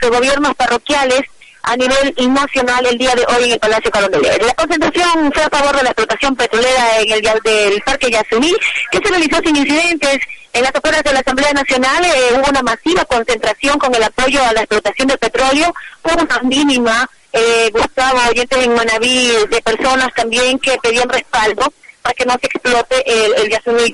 gobiernos parroquiales a nivel nacional el día de hoy en el Palacio Carondelet. La concentración fue a favor de la explotación petrolera en el del Parque Yasumí, que se realizó sin incidentes. En las afueras de la Asamblea Nacional eh, hubo una masiva concentración con el apoyo a la explotación de petróleo, hubo una mínima, eh, Gustavo, oyentes en Manaví, de personas también que pedían respaldo para que no se explote el, el Yasumí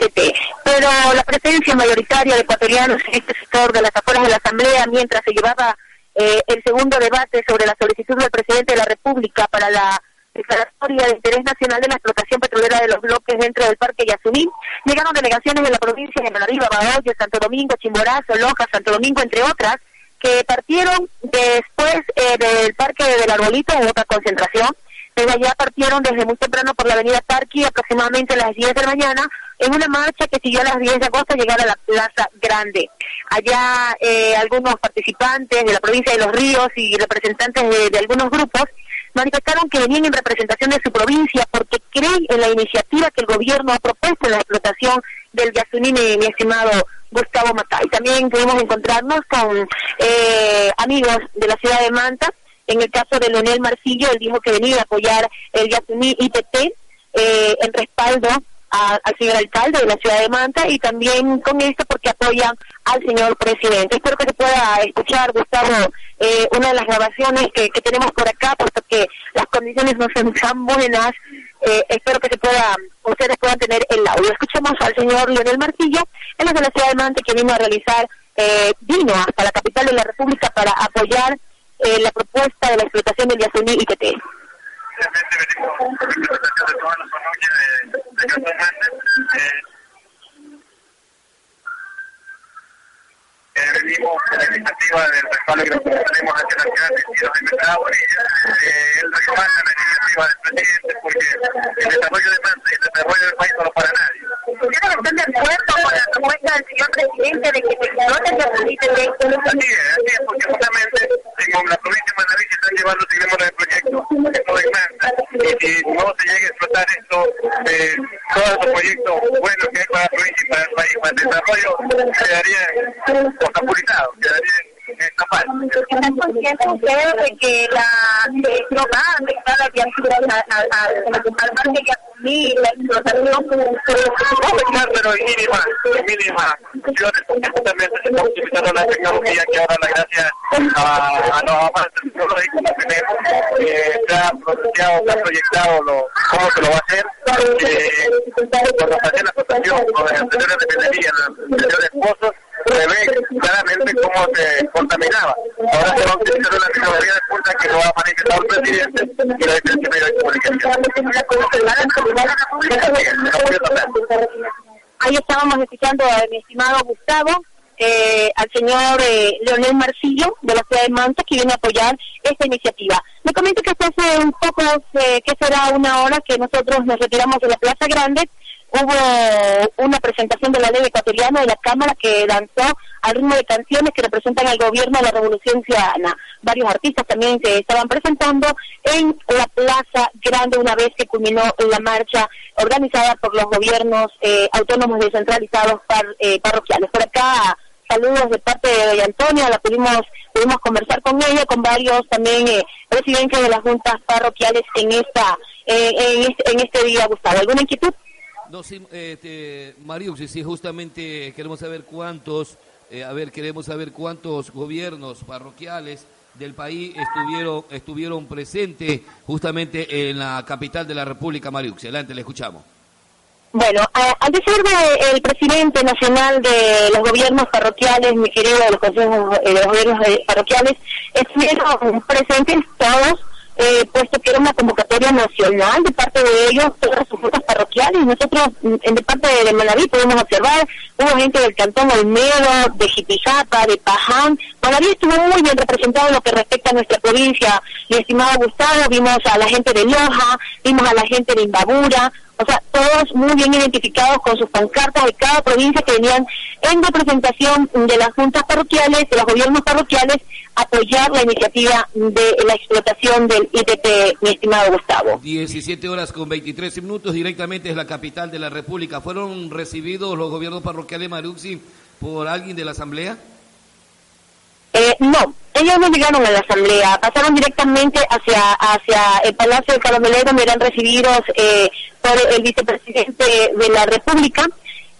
Pero la presencia mayoritaria de ecuatorianos en este sector de las afueras de la Asamblea, mientras se llevaba eh, el segundo debate sobre la solicitud del presidente de la República para la declaratoria de interés nacional de la explotación petrolera de los bloques dentro del Parque Yasumí. Llegaron delegaciones de la provincia de Manabí, Babahoyo, Santo Domingo, Chimborazo, Loja, Santo Domingo, entre otras, que partieron después eh, del Parque del Arbolito en otra concentración. Desde allá partieron desde muy temprano por la avenida Tarqui, aproximadamente a las 10 de la mañana, en una marcha que siguió a las 10 de agosto llegar a la Plaza Grande. Allá eh, algunos participantes de la provincia de Los Ríos y representantes de, algunos grupos manifestaron que venían en representación de su provincia porque creen en la iniciativa que el gobierno ha propuesto en la explotación del Yasuní, mi, estimado Gustavo Matay. También pudimos encontrarnos con eh, amigos de la ciudad de Manta. En el caso de Leonel Marcillo, él dijo que venía a apoyar el Yasuní IPT eh, en respaldo al señor alcalde de la ciudad de Manta y también con esto porque apoyan al señor presidente. Espero que se pueda escuchar, Gustavo, eh, una de las grabaciones que, tenemos por acá, puesto que las condiciones no son tan buenas. Eh, espero que se pueda, ustedes puedan tener el audio. Escuchemos al señor Leonel Martillo, él es de la ciudad de Manta que vino a realizar, eh, vino hasta la capital de la República para apoyar eh, la propuesta de la explotación del Yasuní IPT obviamente venimos con representación de todas las familias de, de Castro eh, eh, venimos con la iniciativa del respaldo que nosotros tenemos hacia la ciudad de Ciudad de Mercado eh, él respalda la iniciativa del presidente porque el desarrollo de Manta y el desarrollo del país no lo para nadie. ¿Ustedes están de acuerdo con la propuesta del señor presidente de que se exploten los servicios de Así es, así es, porque en la provincia de Manaví se están llevando, seguimos el proyecto, esto de Manta, y si no se llega a explotar esto, eh, todos los proyectos buenos que hay para la provincia y para el país, para el desarrollo, quedarían obstaculizados, quedarían ¿Están conscientes ustedes de que la va a al que tecnología que ahora la gracias a, a los avances tecnológicos que eh, lo, va a hacer. Eh, cuando se hace la explotación, con las anteriores dependerías, los anteriores se ve claramente cómo se contaminaba. Ahora se va a utilizar una tecnología de punta que lo ha manifestado el presidente y la Dirección Medio de Comunicación. Ahí estábamos escuchando a mi estimado Gustavo, eh, al señor eh, Leonel Marcillo de la ciudad de Manta que viene a apoyar esta iniciativa. Me comento que hace un poco, eh, que será una hora que nosotros nos retiramos de la Plaza Grande hubo una presentación de la ley ecuatoriana de la Cámara que lanzó al ritmo de canciones que representan al gobierno de la Revolución Ciudadana. Varios artistas también se estaban presentando en la Plaza Grande una vez que culminó la marcha organizada por los gobiernos eh, autónomos descentralizados eh, parroquiales. Por acá, saludos de parte de Antonia, la pudimos pudimos conversar con ella, con varios también eh, presidentes de las juntas parroquiales en esta en, este, en este día, Gustavo. ¿Alguna inquietud? No, sí, este, sí, justamente queremos saber cuántos, eh, a ver, queremos saber cuántos gobiernos parroquiales del país estuvieron, estuvieron presentes justamente en la capital de la República, Mariux. Adelante, le escuchamos. Bueno, al decir el presidente nacional de los gobiernos parroquiales, mi querido de los consejos eh, de los gobiernos parroquiales, estuvieron presentes todos eh, puesto que era una convocatoria nacional de parte de ellos, todas sus juntas parroquiales. Nosotros, en de parte de Manaví, podemos observar, hubo gente del Cantón Olmedo, de Jipijapa, de Paján. Manaví estuvo muy bien representado en lo que respecta a nuestra provincia. Mi estimado Gustavo, vimos a la gente de Loja, vimos a la gente de Imbabura, o sea, todos muy bien identificados con sus pancartas de cada provincia que venían en representación de las juntas parroquiales, de los gobiernos parroquiales, apoyar la iniciativa de la explotación del ITP, mi estimado Gustavo. 17 horas con 23 minutos, directamente es la capital de la República. ¿Fueron recibidos los gobiernos parroquiales Maruxi por alguien de la Asamblea? Eh, no, ellos no llegaron a la asamblea, pasaron directamente hacia hacia el Palacio de Caramelero, donde eran recibidos eh, por el vicepresidente de la República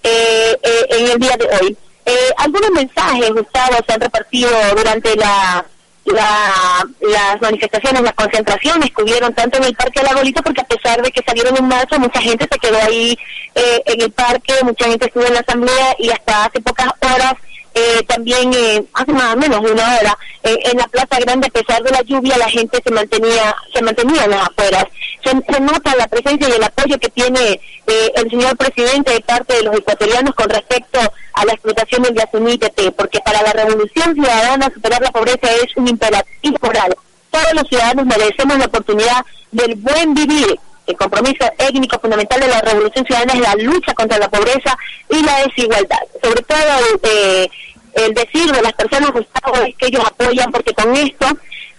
eh, eh, en el día de hoy. Eh, algunos mensajes, Gustavo, se han repartido durante la, la, las manifestaciones, las concentraciones que hubieron tanto en el Parque de la Bolita, porque a pesar de que salieron en marcha, mucha gente se quedó ahí eh, en el parque, mucha gente estuvo en la asamblea y hasta hace pocas horas eh, también eh, hace más o menos una hora eh, en la Plaza Grande a pesar de la lluvia la gente se mantenía se mantenía en las afueras. Se, nota la presencia y el apoyo que tiene eh, el señor presidente de parte de los ecuatorianos con respecto a la explotación del Yasuní porque para la revolución ciudadana superar la pobreza es un imperativo moral. Todos los ciudadanos merecemos la oportunidad del buen vivir el compromiso étnico fundamental de la revolución ciudadana es la lucha contra la pobreza y la desigualdad. Sobre todo eh, el decir de las personas es que ellos apoyan porque con esto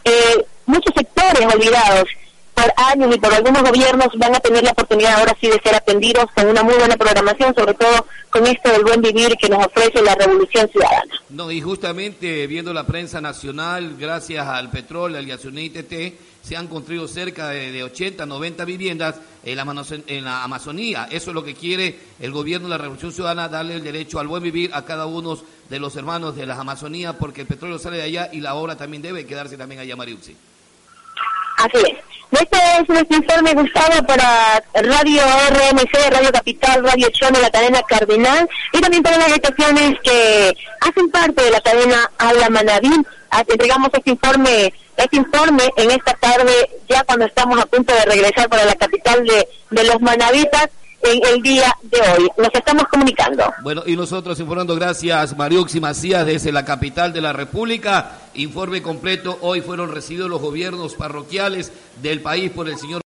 eh, muchos sectores olvidados por años y por algunos gobiernos van a tener la oportunidad ahora sí de ser atendidos con una muy buena programación, sobre todo con esto del buen vivir que nos ofrece la revolución ciudadana. No, y justamente viendo la prensa nacional, gracias al petróleo, al Yasuní TT, se han construido cerca de, de 80, 90 viviendas en la, en la, Amazonía. Eso es lo que quiere el gobierno de la Revolución Ciudadana, darle el derecho al buen vivir a cada uno de los hermanos de la Amazonía, porque el petróleo sale de allá y la obra también debe quedarse también allá, Mariuxi. Así es. Este es nuestro informe, Gustavo, para Radio RMC, Radio Capital, Radio Chone, la cadena Cardinal, y también para las estaciones que hacen parte de la cadena Habla Manaví. Ah, entregamos este informe este informe en esta tarde, ya cuando estamos a punto de regresar para la capital de, de los Manavitas, en el día de hoy. Nos estamos comunicando. Bueno, y nosotros informando, gracias Mariuxi Macías desde la capital de la República. Informe completo, hoy fueron recibidos los gobiernos parroquiales del país por el señor